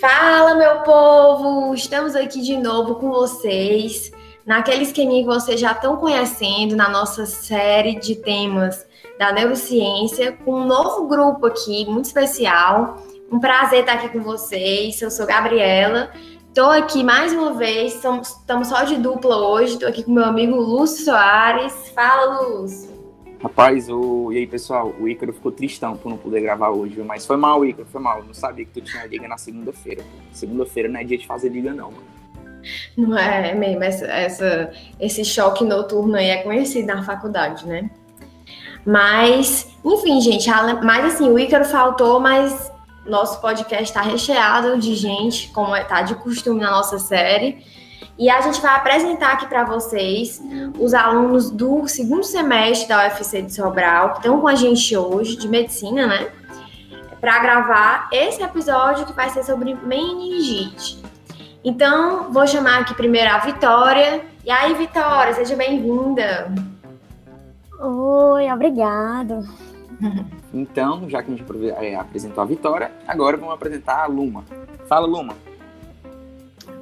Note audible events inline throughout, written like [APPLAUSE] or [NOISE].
Fala, meu povo! Estamos aqui de novo com vocês, naquele esqueminha que vocês já estão conhecendo, na nossa série de temas da neurociência, com um novo grupo aqui, muito especial. Um prazer estar aqui com vocês. Eu sou Gabriela. Estou aqui mais uma vez, estamos só de dupla hoje. Estou aqui com meu amigo Lúcio Soares. Fala, Lúcio! Rapaz, o... e aí, pessoal? O Ícaro ficou tristão por não poder gravar hoje, mas foi mal, Ícaro, foi mal. Eu não sabia que tu tinha liga na segunda-feira. Segunda-feira não é dia de fazer liga, não, mano. Não é mesmo, essa, essa, esse choque noturno aí é conhecido na faculdade, né? Mas, enfim, gente, mas assim, o Ícaro faltou, mas nosso podcast está recheado de gente, como está é, de costume na nossa série. E a gente vai apresentar aqui para vocês os alunos do segundo semestre da UFC de Sobral, que estão com a gente hoje, de medicina, né? Para gravar esse episódio que vai ser sobre meningite. Então, vou chamar aqui primeiro a Vitória. E aí, Vitória, seja bem-vinda. Oi, obrigado. Então, já que a gente é, apresentou a Vitória, agora vamos apresentar a Luma. Fala, Luma.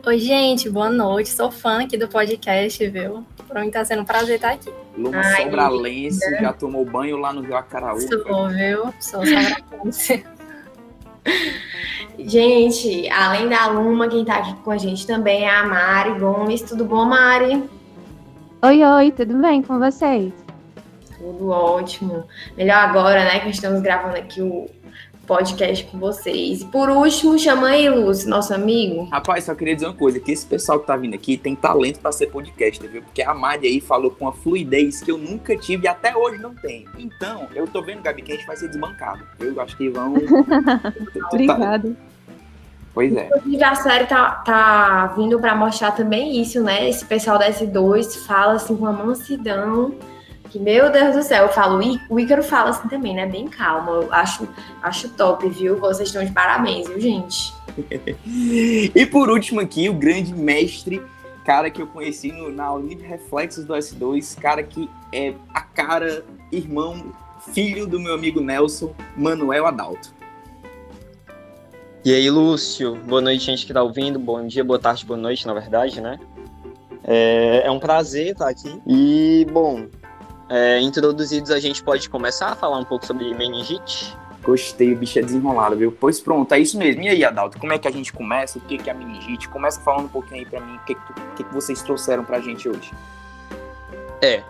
Oi, gente, boa noite. Sou fã aqui do podcast, viu? Pra mim tá sendo um prazer estar aqui. Luma Ai, Sobralense, já tomou banho lá no Rio Acaraú. Sou, viu? Sou sobralense. [LAUGHS] gente, além da Luma, quem tá aqui com a gente também é a Mari Gomes. Tudo bom, Mari? Oi, oi, tudo bem com vocês? Tudo ótimo. Melhor agora, né, que estamos gravando aqui o, podcast com vocês. E por último, chama aí, Lúcio, nosso amigo. Rapaz, só queria dizer uma coisa, que esse pessoal que tá vindo aqui tem talento para ser podcaster, viu? Porque a Madi aí falou com uma fluidez que eu nunca tive e até hoje não tenho. Então, eu tô vendo, Gabi, que a gente vai ser desbancado. Eu acho que vão... [LAUGHS] [LAUGHS] Obrigado. Pois é. Inclusive, a série tá, tá vindo para mostrar também isso, né? Esse pessoal da S2 fala assim com uma mansidão que, meu Deus do céu, eu falo, o Ícaro fala assim também, né? Bem calmo. Eu acho, acho top, viu? Vocês estão de parabéns, viu, gente? [LAUGHS] e por último aqui, o grande mestre, cara que eu conheci no, na de reflexos do S2, cara que é a cara, irmão, filho do meu amigo Nelson, Manuel Adalto. E aí, Lúcio, boa noite, gente que tá ouvindo, bom dia, boa tarde, boa noite, na verdade, né? É, é um prazer estar aqui. E, bom, é, introduzidos, a gente pode começar a falar um pouco sobre meningite. Gostei, o bicho é desenrolado, viu? Pois pronto, é isso mesmo. E aí, Adalto, como é que a gente começa? O que é a meningite? Começa falando um pouquinho aí pra mim, o que, que, que vocês trouxeram pra gente hoje? É,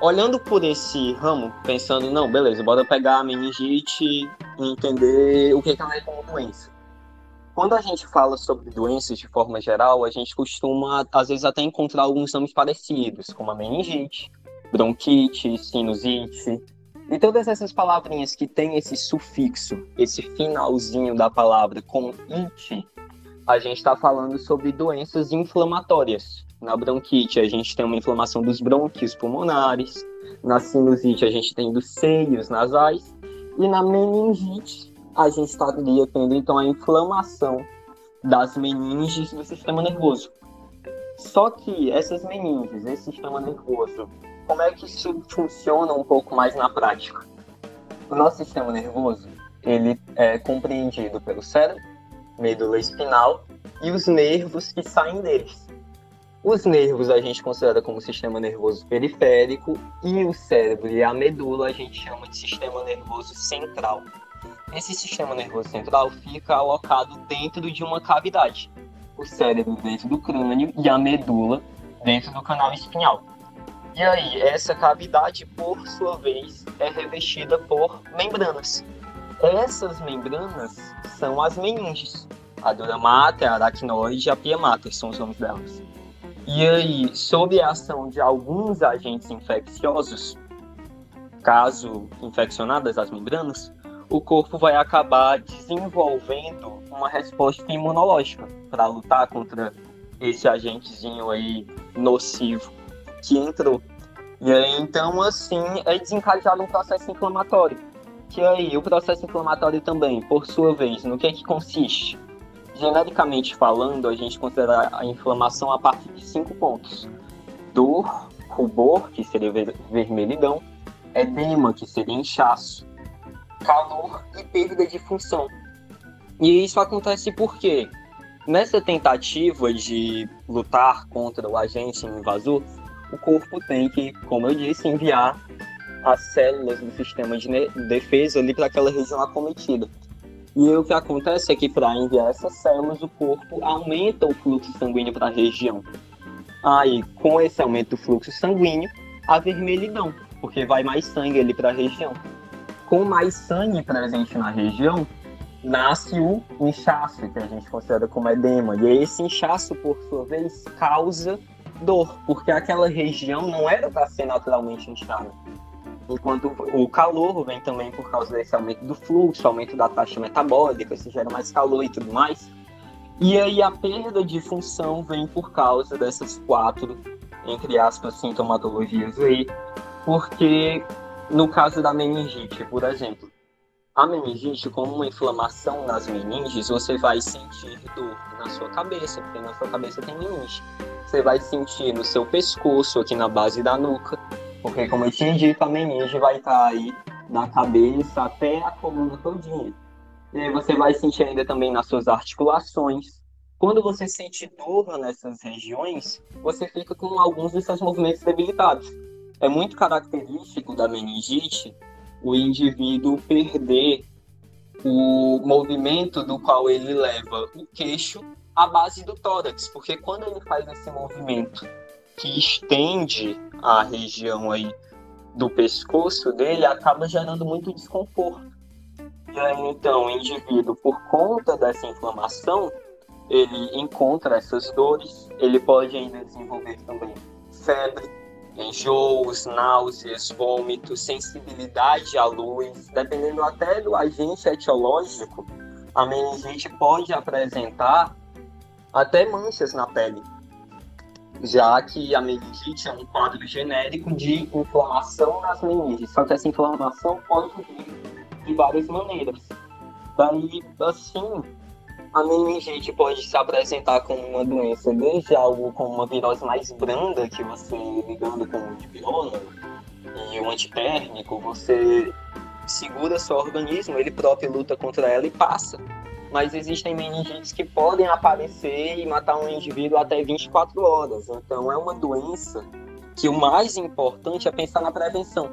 olhando por esse ramo, pensando, não, beleza, bora pegar a meningite e entender o que, que ela é como doença. Quando a gente fala sobre doenças de forma geral, a gente costuma, às vezes, até encontrar alguns nomes parecidos, como a meningite, bronquite, sinusite. E todas essas palavrinhas que têm esse sufixo, esse finalzinho da palavra com it, a gente está falando sobre doenças inflamatórias. Na bronquite, a gente tem uma inflamação dos brônquios pulmonares. Na sinusite, a gente tem dos seios nasais. E na meningite, a gente estaria tendo então a inflamação das meninges do sistema nervoso. Só que essas meninges, esse sistema nervoso, como é que isso funciona um pouco mais na prática? O nosso sistema nervoso, ele é compreendido pelo cérebro, medula espinal e os nervos que saem deles. Os nervos a gente considera como sistema nervoso periférico e o cérebro e a medula a gente chama de sistema nervoso central. Esse sistema nervoso central fica alocado dentro de uma cavidade. O cérebro dentro do crânio e a medula dentro do canal espinhal. E aí, essa cavidade, por sua vez, é revestida por membranas. Essas membranas são as meninges. A dura mater, a aracnoide e a pia mater são os nomes delas. E aí, sob a ação de alguns agentes infecciosos, caso infeccionadas as membranas, o corpo vai acabar desenvolvendo uma resposta imunológica para lutar contra esse agentezinho aí nocivo que entrou. E aí, então, assim, é desencadeado um processo inflamatório. Que aí, o processo inflamatório também, por sua vez, no que é que consiste? Genericamente falando, a gente considera a inflamação a partir de cinco pontos. Dor, rubor, que seria ver vermelhidão, edema, que seria inchaço, calor e perda de função. E isso acontece porque nessa tentativa de lutar contra o agente invasor, o corpo tem que, como eu disse, enviar as células do sistema de defesa ali para aquela região acometida. E o que acontece é que para enviar essas células, o corpo aumenta o fluxo sanguíneo para a região. Aí, com esse aumento do fluxo sanguíneo, a vermelhidão, porque vai mais sangue ali para a região. Com mais sangue presente na região, nasce o inchaço, que a gente considera como edema. E esse inchaço, por sua vez, causa dor, porque aquela região não era para ser naturalmente inchada enquanto o calor vem também por causa desse aumento do fluxo, aumento da taxa metabólica, se gera mais calor e tudo mais. E aí a perda de função vem por causa dessas quatro, entre aspas, sintomatologias aí, porque no caso da meningite, por exemplo, a meningite, como uma inflamação nas meninges, você vai sentir dor na sua cabeça, porque na sua cabeça tem meningite. Você vai sentir no seu pescoço, aqui na base da nuca, porque, como eu tinha dito, a meninge vai estar aí da cabeça até a coluna todinha. E aí você vai sentir ainda também nas suas articulações. Quando você sente dor nessas regiões, você fica com alguns dos seus movimentos debilitados. É muito característico da meningite o indivíduo perder o movimento do qual ele leva o queixo à base do tórax, porque quando ele faz esse movimento que estende a região aí do pescoço dele acaba gerando muito desconforto. E aí, então, o indivíduo, por conta dessa inflamação, ele encontra essas dores, ele pode ainda desenvolver também febre, enjoos, náuseas, vômitos, sensibilidade à luz, dependendo até do agente etiológico, a meningite pode apresentar até manchas na pele. Já que a meningite é um quadro genérico de inflamação nas meninges, só que essa inflamação pode vir de várias maneiras. Daí, assim, a meningite pode se apresentar como uma doença, desde algo como uma virose mais branda, que você ligando com o antivirona e o antitérmico, você segura seu organismo, ele próprio luta contra ela e passa mas existem meningites que podem aparecer e matar um indivíduo até 24 horas. Então é uma doença que o mais importante é pensar na prevenção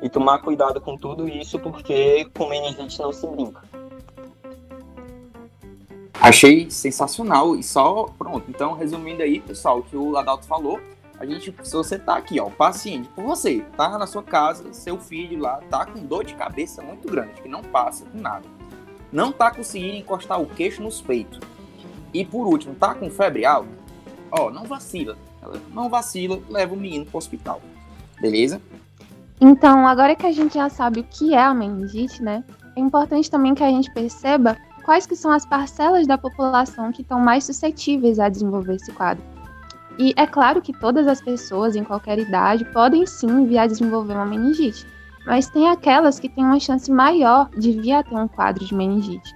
e tomar cuidado com tudo isso, porque com meningite não se brinca. Achei sensacional e só pronto. Então, resumindo aí, pessoal, o que o Adalto falou, a gente, se você tá aqui, ó, paciente por você, tá na sua casa, seu filho lá tá com dor de cabeça muito grande, que não passa com nada não tá conseguindo encostar o queixo nos peitos. E por último, tá com febre alta, ó, não vacila. Não vacila, leva o menino pro hospital. Beleza? Então, agora que a gente já sabe o que é a meningite, né? É importante também que a gente perceba quais que são as parcelas da população que estão mais suscetíveis a desenvolver esse quadro. E é claro que todas as pessoas em qualquer idade podem sim vir a desenvolver uma meningite mas tem aquelas que têm uma chance maior de vir a ter um quadro de meningite.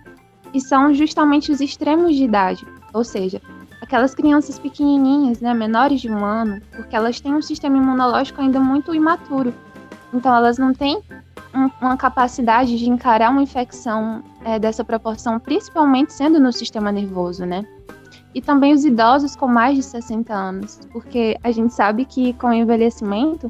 E são justamente os extremos de idade, ou seja, aquelas crianças pequenininhas, né, menores de um ano, porque elas têm um sistema imunológico ainda muito imaturo. Então elas não têm um, uma capacidade de encarar uma infecção é, dessa proporção, principalmente sendo no sistema nervoso, né? E também os idosos com mais de 60 anos, porque a gente sabe que com o envelhecimento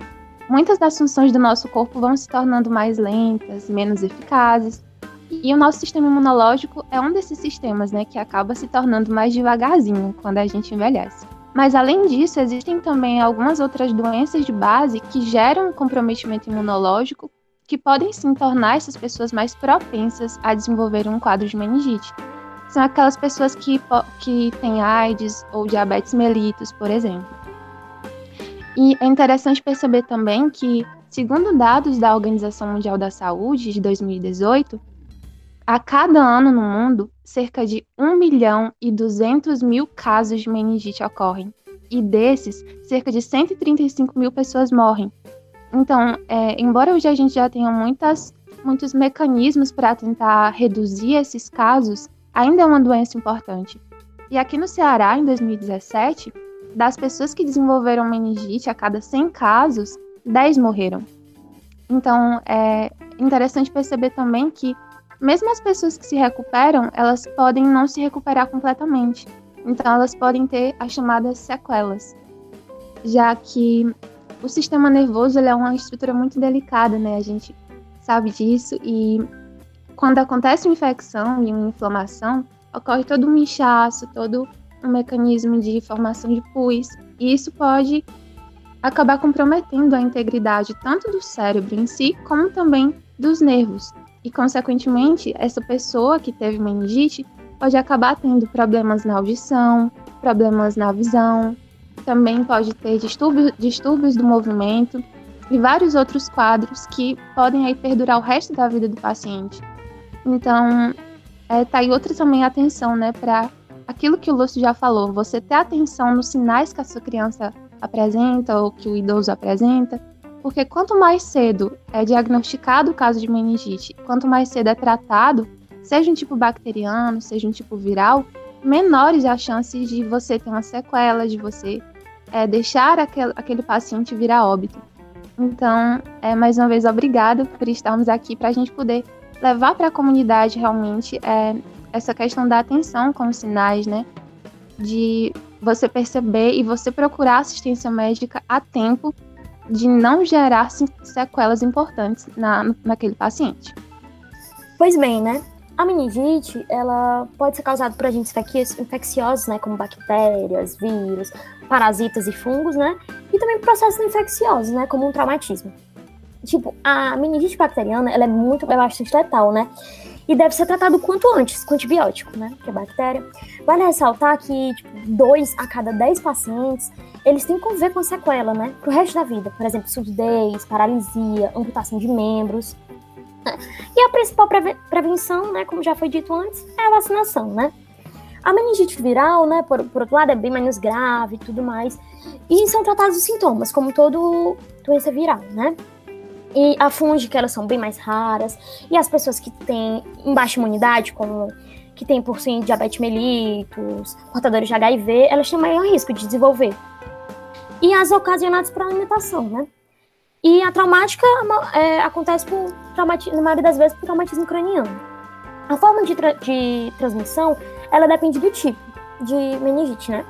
muitas das funções do nosso corpo vão se tornando mais lentas, menos eficazes. E o nosso sistema imunológico é um desses sistemas, né, que acaba se tornando mais devagarzinho quando a gente envelhece. Mas além disso, existem também algumas outras doenças de base que geram comprometimento imunológico que podem sim tornar essas pessoas mais propensas a desenvolver um quadro de meningite. São aquelas pessoas que, que têm AIDS ou diabetes mellitus, por exemplo. E é interessante perceber também que, segundo dados da Organização Mundial da Saúde de 2018, a cada ano no mundo, cerca de 1 milhão e 200 mil casos de meningite ocorrem. E desses, cerca de 135 mil pessoas morrem. Então, é, embora hoje a gente já tenha muitas, muitos mecanismos para tentar reduzir esses casos, ainda é uma doença importante. E aqui no Ceará, em 2017, das pessoas que desenvolveram meningite, a cada 100 casos, 10 morreram. Então, é interessante perceber também que mesmo as pessoas que se recuperam, elas podem não se recuperar completamente. Então, elas podem ter as chamadas sequelas, já que o sistema nervoso é uma estrutura muito delicada, né? A gente sabe disso e quando acontece uma infecção e uma inflamação, ocorre todo um inchaço, todo um mecanismo de formação de pus, e isso pode acabar comprometendo a integridade tanto do cérebro em si, como também dos nervos. E, consequentemente, essa pessoa que teve meningite pode acabar tendo problemas na audição, problemas na visão, também pode ter distúrbios, distúrbios do movimento e vários outros quadros que podem aí perdurar o resto da vida do paciente. Então, é, tá aí outra também atenção, né, para aquilo que o Lúcio já falou, você ter atenção nos sinais que a sua criança apresenta ou que o idoso apresenta, porque quanto mais cedo é diagnosticado o caso de meningite, quanto mais cedo é tratado, seja um tipo bacteriano, seja um tipo viral, menores as chances de você ter uma sequela, de você é, deixar aquele, aquele paciente virar óbito. Então, é, mais uma vez, obrigado por estarmos aqui para a gente poder levar para a comunidade realmente é, essa questão da atenção com os sinais, né? De você perceber e você procurar assistência médica a tempo de não gerar sequelas importantes na, naquele paciente. Pois bem, né? A meningite, ela pode ser causada por agentes infecciosos, né, como bactérias, vírus, parasitas e fungos, né, e também processos infecciosos, né, como um traumatismo. Tipo, a meningite bacteriana, ela é muito, é bastante letal, né, e deve ser tratado quanto antes com antibiótico, né? Que é bactéria. Vale ressaltar que tipo, dois a cada dez pacientes eles têm que conviver com sequela, né? Pro resto da vida. Por exemplo, surdez, paralisia, amputação de membros. E a principal prevenção, né, como já foi dito antes, é a vacinação, né? A meningite viral, né, por, por outro lado, é bem menos grave e tudo mais. E são tratados os sintomas, como todo doença viral, né? E a fúngica, elas são bem mais raras. E as pessoas que têm baixa imunidade, como que tem por sim diabetes mellitus, portadores de HIV, elas têm maior risco de desenvolver. E as ocasionadas por alimentação, né? E a traumática é, acontece por na maioria das vezes por traumatismo craniano. A forma de, tra de transmissão, ela depende do tipo de meningite, né?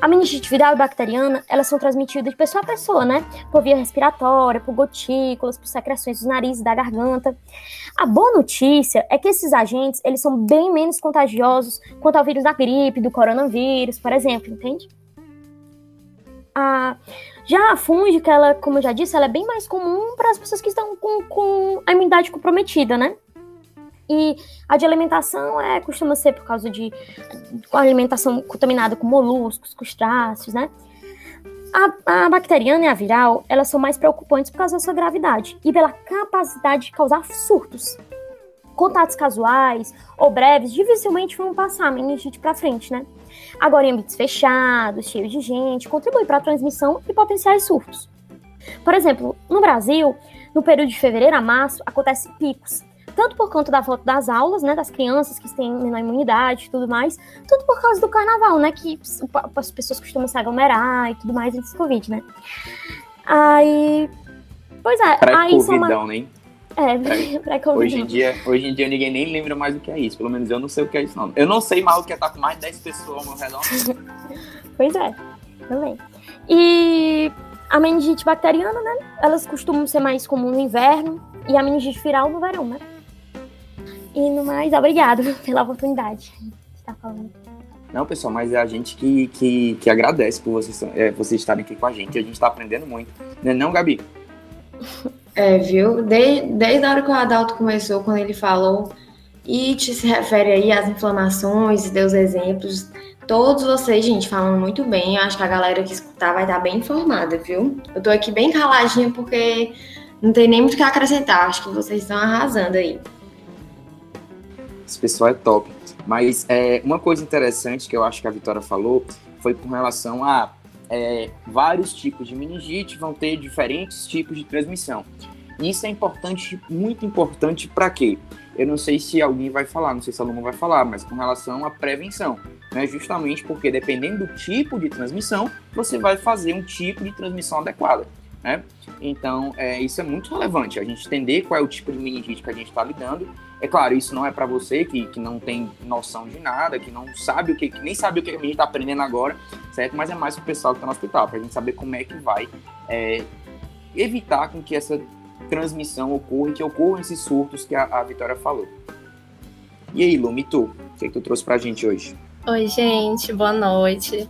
A meningite viral e bacteriana, elas são transmitidas de pessoa a pessoa, né? Por via respiratória, por gotículas, por secreções do nariz e da garganta. A boa notícia é que esses agentes, eles são bem menos contagiosos quanto ao vírus da gripe, do coronavírus, por exemplo, entende? A, já a fúngica, ela, como eu já disse, ela é bem mais comum para as pessoas que estão com, com a imunidade comprometida, né? E a de alimentação é, costuma ser por causa de alimentação contaminada com moluscos, crustáceos, né? A, a, bacteriana e a viral, elas são mais preocupantes por causa da sua gravidade e pela capacidade de causar surtos. Contatos casuais ou breves dificilmente vão passar a meningite para frente, né? Agora, em ambientes fechados, cheios de gente, contribui para a transmissão e potenciais surtos. Por exemplo, no Brasil, no período de fevereiro a março, acontecem picos tanto por conta da volta das aulas, né, das crianças que têm menor imunidade e tudo mais, tudo por causa do carnaval, né, que as pessoas costumam se aglomerar e tudo mais antes do Covid, né. Aí, pois é, aí são uma... né? É, [LAUGHS] pré-Covid. [LAUGHS] Hoje em, dia, hoje em dia ninguém nem lembra mais do que é isso. Pelo menos eu não sei o que é isso, não. Eu não sei mais o que é estar com mais de 10 pessoas ao meu redor. [LAUGHS] pois é, também. E a meningite bacteriana, né? Elas costumam ser mais comum no inverno e a meningite viral no verão, né? E no mais, obrigado pela oportunidade de estar falando. Não, pessoal, mas é a gente que, que, que agradece por vocês, é, vocês estarem aqui com a gente. A gente está aprendendo muito. Não é não, Gabi? É, viu? Desde, desde a hora que o Adalto começou, quando ele falou, IT se refere aí às inflamações e deu os exemplos. Todos vocês, gente, falando muito bem. Eu acho que a galera que escutar vai estar bem informada, viu? Eu tô aqui bem caladinha porque não tem nem muito o que acrescentar. Acho que vocês estão arrasando aí. Esse pessoal é top. Mas é, uma coisa interessante que eu acho que a Vitória falou foi com relação a é, vários tipos de meningite vão ter diferentes tipos de transmissão. Isso é importante, muito importante para quê? Eu não sei se alguém vai falar, não sei se o aluno vai falar, mas com relação à prevenção, né? Justamente porque dependendo do tipo de transmissão, você vai fazer um tipo de transmissão adequada. né? Então, é, isso é muito relevante, a gente entender qual é o tipo de meningite que a gente está lidando. É claro, isso não é para você que, que não tem noção de nada, que não sabe o que, que nem sabe o que a gente está aprendendo agora, certo? Mas é mais para o pessoal que está no hospital, para a gente saber como é que vai é, evitar com que essa transmissão ocorra e que ocorram esses surtos que a, a Vitória falou. E aí, Lumi, tu? O que, é que tu trouxe para a gente hoje? Oi, gente, boa noite.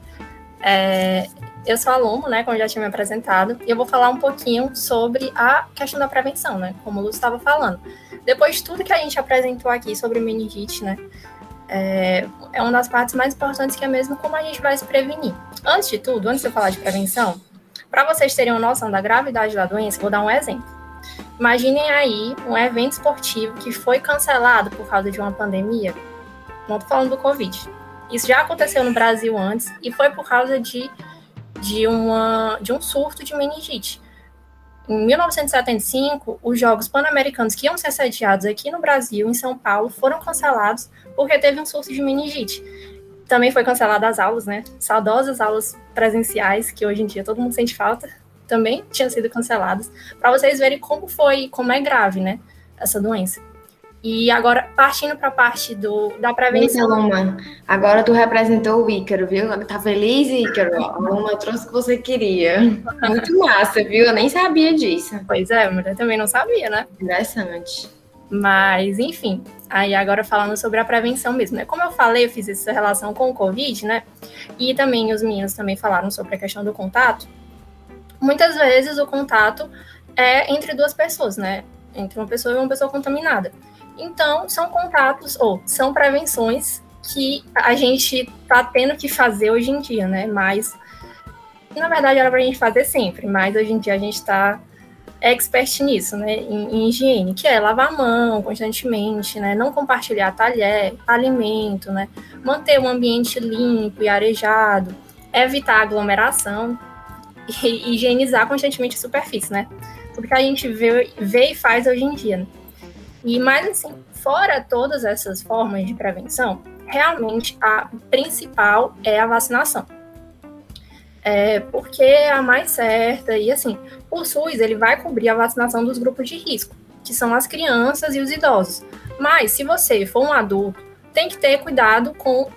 É, eu sou aluno, né, como já tinha me apresentado, e eu vou falar um pouquinho sobre a questão da prevenção, né, como o Lúcio estava falando. Depois de tudo que a gente apresentou aqui sobre meningite, né, é, é uma das partes mais importantes que é mesmo como a gente vai se prevenir. Antes de tudo, antes de eu falar de prevenção, para vocês terem uma noção da gravidade da doença, vou dar um exemplo. Imaginem aí um evento esportivo que foi cancelado por causa de uma pandemia. Não estou falando do Covid. Isso já aconteceu no Brasil antes e foi por causa de, de, uma, de um surto de meningite. Em 1975, os Jogos Pan-Americanos que iam ser sediados aqui no Brasil, em São Paulo, foram cancelados porque teve um surto de meningite. Também foi cancelada as aulas, né? Saudosas aulas presenciais, que hoje em dia todo mundo sente falta, também tinham sido canceladas, para vocês verem como foi, como é grave, né? Essa doença. E agora, partindo para a parte do, da prevenção. Então, Luma, agora tu representou o Ícaro, viu? Tá feliz, Ícaro? A Luma trouxe o que você queria. Muito massa, viu? Eu nem sabia disso. Pois é, mas eu também não sabia, né? Interessante. Mas, enfim, aí agora falando sobre a prevenção mesmo, né? Como eu falei, eu fiz essa relação com o Covid, né? E também os meninos também falaram sobre a questão do contato. Muitas vezes o contato é entre duas pessoas, né? Entre uma pessoa e uma pessoa contaminada. Então, são contatos ou são prevenções que a gente está tendo que fazer hoje em dia, né? Mas, na verdade, era para a gente fazer sempre, mas hoje em dia a gente está expert nisso, né? Em, em, higiene, que é lavar a mão constantemente, né? Não compartilhar talher, alimento, né? Manter o ambiente limpo e arejado, evitar aglomeração e higienizar constantemente a superfície, né? Tudo que a gente vê, vê e faz hoje em dia. Né? E mais assim, fora todas essas formas de prevenção, realmente a principal é a vacinação. É, porque é a mais certa e assim, o SUS ele vai cobrir a vacinação dos grupos de risco, que são as crianças e os idosos. Mas se você for um adulto, tem que ter cuidado com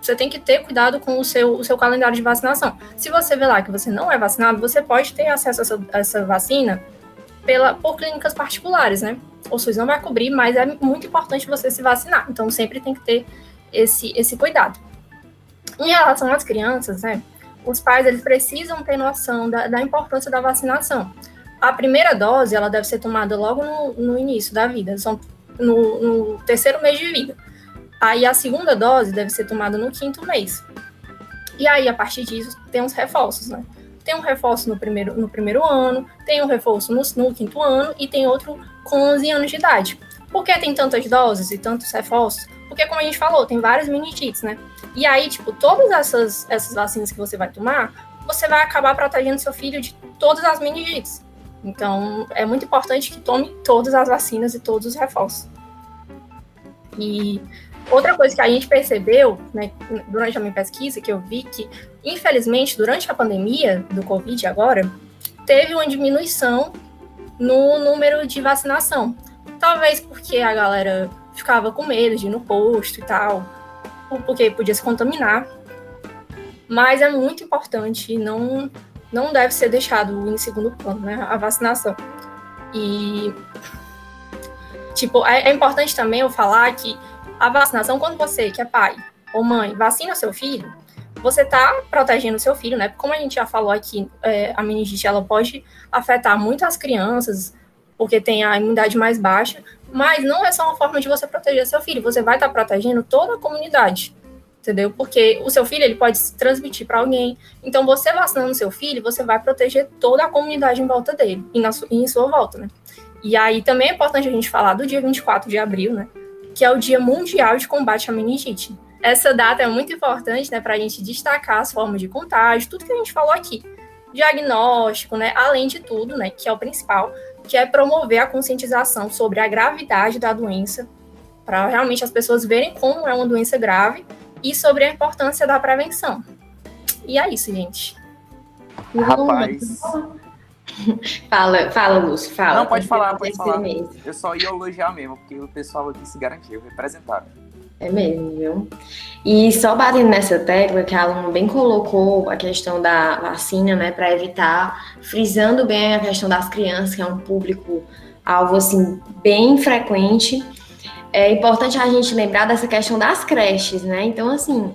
você tem que ter cuidado com o seu, o seu calendário de vacinação. Se você vê lá que você não é vacinado, você pode ter acesso a essa, a essa vacina pela, por clínicas particulares, né? O SUS não vai cobrir, mas é muito importante você se vacinar. Então, sempre tem que ter esse, esse cuidado. Em relação às crianças, né? Os pais, eles precisam ter noção da, da importância da vacinação. A primeira dose, ela deve ser tomada logo no, no início da vida, são no, no terceiro mês de vida. Aí, a segunda dose deve ser tomada no quinto mês. E aí, a partir disso, tem os reforços, né? Tem um reforço no primeiro, no primeiro ano, tem um reforço no, no quinto ano e tem outro com 11 anos de idade. Por que tem tantas doses e tantos reforços? Porque, como a gente falou, tem várias meningites, né? E aí, tipo, todas essas, essas vacinas que você vai tomar, você vai acabar protegendo seu filho de todas as meningites. Então, é muito importante que tome todas as vacinas e todos os reforços. E Outra coisa que a gente percebeu né, durante a minha pesquisa, que eu vi que, infelizmente, durante a pandemia do Covid agora, teve uma diminuição no número de vacinação. Talvez porque a galera ficava com medo de ir no posto e tal, porque podia se contaminar. Mas é muito importante, não, não deve ser deixado em segundo plano, né, a vacinação. E, tipo, é, é importante também eu falar que a vacinação, quando você, que é pai ou mãe, vacina seu filho, você está protegendo seu filho, né? Como a gente já falou aqui, é, a meningite ela pode afetar muito as crianças, porque tem a imunidade mais baixa, mas não é só uma forma de você proteger seu filho, você vai estar tá protegendo toda a comunidade, entendeu? Porque o seu filho ele pode se transmitir para alguém. Então, você vacinando seu filho, você vai proteger toda a comunidade em volta dele e, na, e em sua volta, né? E aí também é importante a gente falar do dia 24 de abril, né? Que é o Dia Mundial de Combate à Meningite. Essa data é muito importante né, para a gente destacar as formas de contágio, tudo que a gente falou aqui. Diagnóstico, né, além de tudo, né, que é o principal, que é promover a conscientização sobre a gravidade da doença, para realmente as pessoas verem como é uma doença grave e sobre a importância da prevenção. E é isso, gente. Rapaz, [LAUGHS] Fala, fala, Lúcio, fala. Não, pode falar, pode falar. mesmo. Eu só ia elogiar mesmo, porque o pessoal aqui se garantiu, representado. É mesmo, viu? E só batendo nessa tecla que a aluna bem colocou a questão da vacina, né, para evitar, frisando bem a questão das crianças, que é um público alvo assim bem frequente. É importante a gente lembrar dessa questão das creches, né? Então, assim,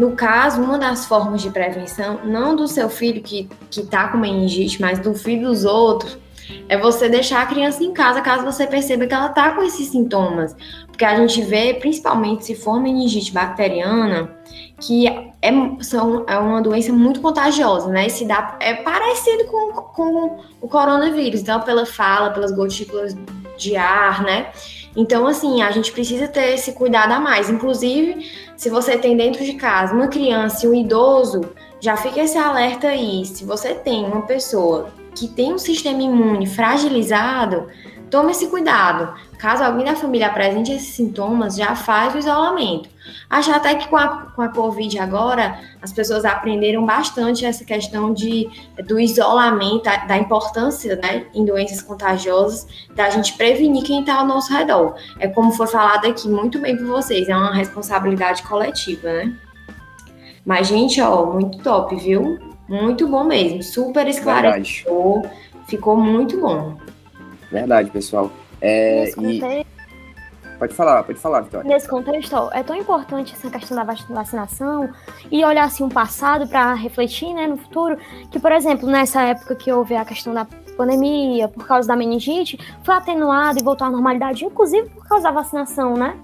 no caso, uma das formas de prevenção, não do seu filho que, que tá com meningite, mas do filho dos outros, é você deixar a criança em casa caso você perceba que ela tá com esses sintomas. Porque a gente vê, principalmente se for meningite bacteriana, que é, são, é uma doença muito contagiosa, né? Se dá, é parecido com, com o coronavírus, então pela fala, pelas gotículas de ar, né? Então, assim, a gente precisa ter esse cuidado a mais. Inclusive, se você tem dentro de casa uma criança e um idoso, já fica esse alerta aí. Se você tem uma pessoa que tem um sistema imune fragilizado, tome esse cuidado. Caso alguém da família apresente esses sintomas, já faz o isolamento. Acho até que com a, com a Covid agora, as pessoas aprenderam bastante essa questão de, do isolamento, da, da importância né, em doenças contagiosas, da gente prevenir quem está ao nosso redor. É como foi falado aqui muito bem por vocês, é uma responsabilidade coletiva, né? Mas, gente, ó, muito top, viu? Muito bom mesmo. Super esclarecedor. Ficou muito bom. Verdade, pessoal. É, Nesse e- contexto, Pode falar, pode falar, Vitória. nesse contexto, ó, é tão importante essa questão da vac- vacinação e olhar assim o passado para refletir, né, no futuro, que por exemplo, nessa época que houve a questão da pandemia, por causa da meningite, foi atenuado e voltou à normalidade, inclusive por causa da vacinação, né?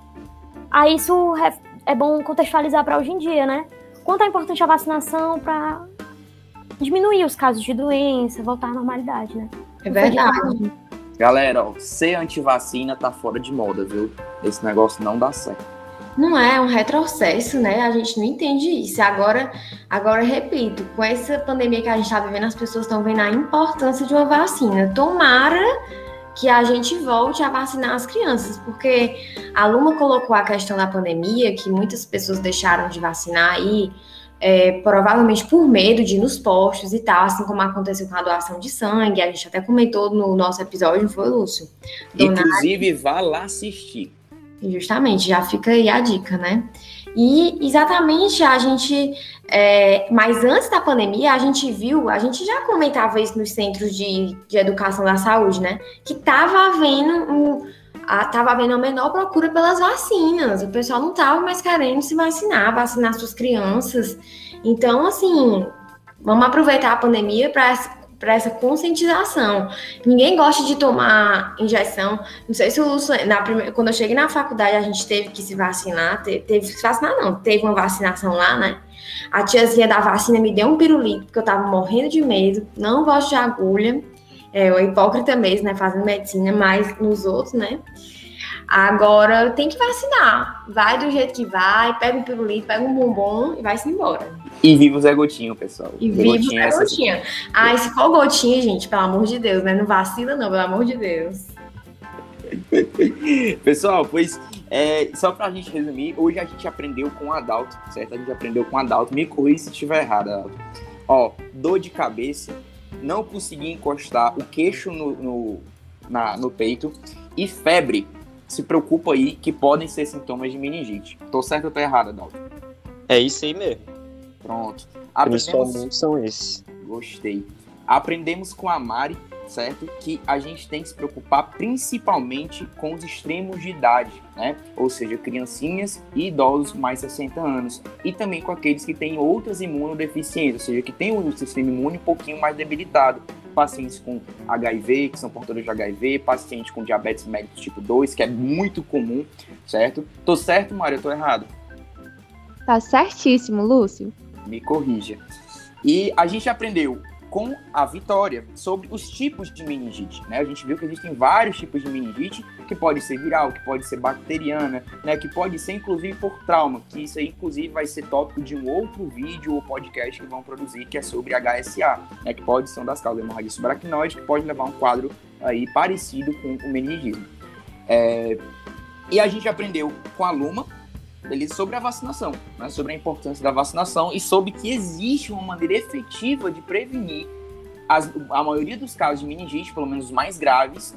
Aí isso ref- é bom contextualizar para hoje em dia, né? Quanto é importante a vacinação para diminuir os casos de doença, voltar à normalidade, né? É verdade. Galera, ó, ser antivacina tá fora de moda, viu? Esse negócio não dá certo. Não é um retrocesso, né? A gente não entende isso. Agora, agora repito, com essa pandemia que a gente está vivendo, as pessoas estão vendo a importância de uma vacina. Tomara que a gente volte a vacinar as crianças, porque a Luma colocou a questão da pandemia, que muitas pessoas deixaram de vacinar aí, é, provavelmente por medo de ir nos postos e tal, assim como aconteceu com a doação de sangue, a gente até comentou no nosso episódio, não foi, Lúcio? Donar Inclusive, vá lá assistir. Justamente, já fica aí a dica, né? E exatamente a gente. é, mas antes da pandemia, a gente viu, a gente já comentava isso nos centros de, de educação da saúde, né? Que tava havendo um. A, tava havendo a menor procura pelas vacinas. O pessoal não tava mais querendo se vacinar, vacinar suas crianças. Então, assim, vamos aproveitar a pandemia para para essa conscientização. Ninguém gosta de tomar injeção. Não sei se o na primeira, quando eu cheguei na faculdade, a gente teve que se vacinar. Teve, teve que se vacinar, não. Teve uma vacinação lá, né? A tiazinha da vacina me deu um pirulito, porque eu tava morrendo de medo. Não gosto de agulha. É, eu hipócrita mesmo, né? Fazendo medicina, mas nos outros, né? Agora tem que vacinar. Vai do jeito que vai, pega um pirulito, pega um bombom e vai-se embora. E viva o Zé Gotinho, pessoal. E Zé viva Gotinho a é essa-. Ai, se for gotinha, gente, pelo amor de Deus, né? Não vacila, não, pelo amor de Deus. [LAUGHS] Pessoal, pois é, só pra gente resumir, hoje a gente aprendeu com o Adalto, certo? A gente aprendeu com o Adalto. Me corrija se estiver errado, Adalto. Ó, dor de cabeça, não conseguir encostar o queixo no, no, na- no peito e febre. Se preocupa aí que podem ser sintomas de meningite. Tô certo ou tô errado, Adalto? É isso aí mesmo. Pronto. Aprendemos, Principalmente são esses. Gostei. Aprendemos com a Mari, certo? Que a gente tem que se preocupar principalmente com os extremos de idade, né? Ou seja, criancinhas e idosos mais de 60 anos. E também com aqueles que têm outras imunodeficiências, ou seja, que têm o sistema imune um pouquinho mais debilitado. Pacientes com HIV, que são portadores de HIV, pacientes com diabetes mellitus tipo 2, que é muito comum, certo? Tô certo, Mari? Eu tô errado? Tá certíssimo, Lúcio. me corrija. E a gente aprendeu com a Vitória sobre os tipos de meningite, né? A gente viu que existem vários tipos de meningite, que pode ser viral, que pode ser bacteriana, né? Que pode ser inclusive por trauma, que isso aí inclusive vai ser tópico de um outro vídeo ou podcast que vão produzir, que é sobre HSA, né? Que pode ser uma das causas da hemorragia subaracnoide, que pode levar a um quadro aí parecido com o meningismo. É, E a gente aprendeu com a Luma, beleza? Sobre a vacinação, né? sobre a importância da vacinação e sobre que existe uma maneira efetiva de prevenir as, a maioria dos casos de meningite, pelo menos os mais graves,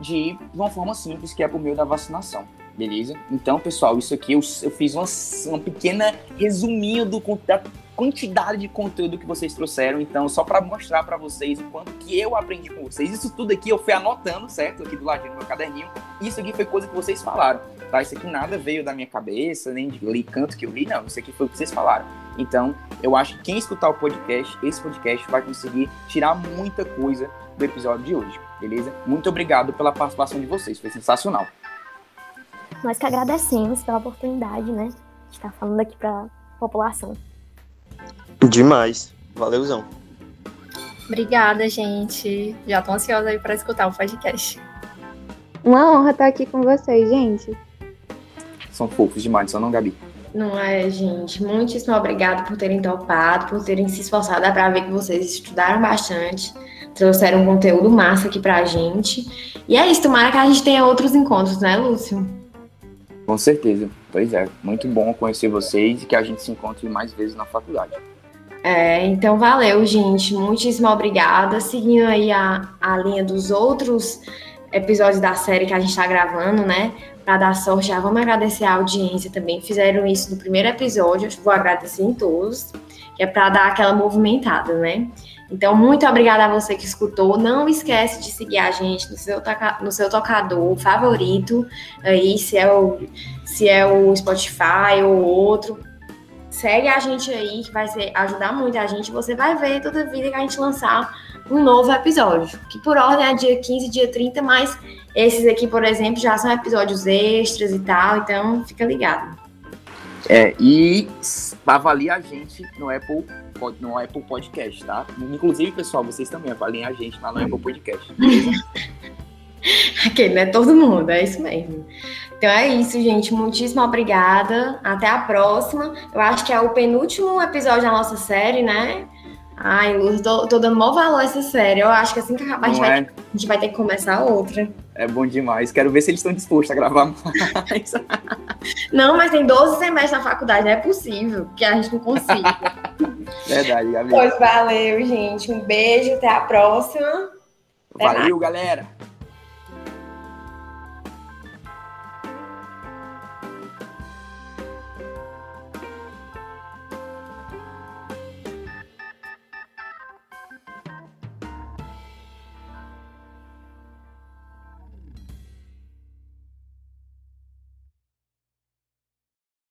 de uma forma simples, que é por meio da vacinação. Beleza? Então, pessoal, isso aqui eu, eu fiz uma, uma pequena resuminho do, da quantidade de conteúdo que vocês trouxeram. Então, só para mostrar para vocês o quanto que eu aprendi com vocês. Isso tudo aqui eu fui anotando, certo? Aqui do ladinho do meu caderninho. Isso aqui foi coisa que vocês falaram, tá? Isso aqui nada veio da minha cabeça, nem de li, canto que eu li, não. Isso aqui foi o que vocês falaram. Então, eu acho que quem escutar o podcast, esse podcast, vai conseguir tirar muita coisa do episódio de hoje, beleza? Muito obrigado pela participação de vocês, foi sensacional. Nós que agradecemos pela oportunidade, né? De estar falando aqui para a população. Demais. Valeuzão. Obrigada, gente. Já tô ansiosa aí para escutar o podcast. Uma honra estar aqui com vocês, gente. São fofos demais, só não, Gabi? Não é, gente. Muitíssimo obrigada por terem topado, por terem se esforçado. Dá pra ver que vocês estudaram bastante, trouxeram um conteúdo massa aqui pra gente. E é isso, tomara que a gente tenha outros encontros, né, Lúcio? Com certeza. Pois é. Muito bom conhecer vocês e que a gente se encontre mais vezes na faculdade. É, então valeu, gente. Muitíssimo obrigada. Seguindo aí a, a linha dos outros episódios da série que a gente está gravando, né? Para dar sorte, já vamos agradecer a audiência também. Fizeram isso no primeiro episódio, vou agradecer em todos, que é para dar aquela movimentada, né? Então, muito obrigada a você que escutou. Não esquece de seguir a gente no seu, toca no seu tocador favorito, aí, se é, o, se é o Spotify ou outro. Segue a gente aí, que vai ser, ajudar muito a gente. Você vai ver toda vida que a gente lançar um novo episódio. Que por ordem é dia 15, dia 30, mas esses aqui, por exemplo, já são episódios extras e tal, então fica ligado. É, e avalie a gente no Apple, no Apple Podcast, tá? Inclusive, pessoal, vocês também avaliem a gente lá no Apple Podcast. [LAUGHS] Aquele, né? Todo mundo, é isso mesmo. Então é isso, gente. Muitíssimo obrigada. Até a próxima. Eu acho que é o penúltimo episódio da nossa série, né? Ai, Luz, tô, tô dando maior valor a essa série. Eu acho que assim que acabar, a gente, vai, é? a gente vai ter que começar outra. É bom demais. Quero ver se eles estão dispostos a gravar mais. [LAUGHS] não, mas tem 12 semestres na faculdade. Não é possível que a gente não consiga. [LAUGHS] Verdade, Gabi. Pois valeu, gente. Um beijo. Até a próxima. Valeu, galera.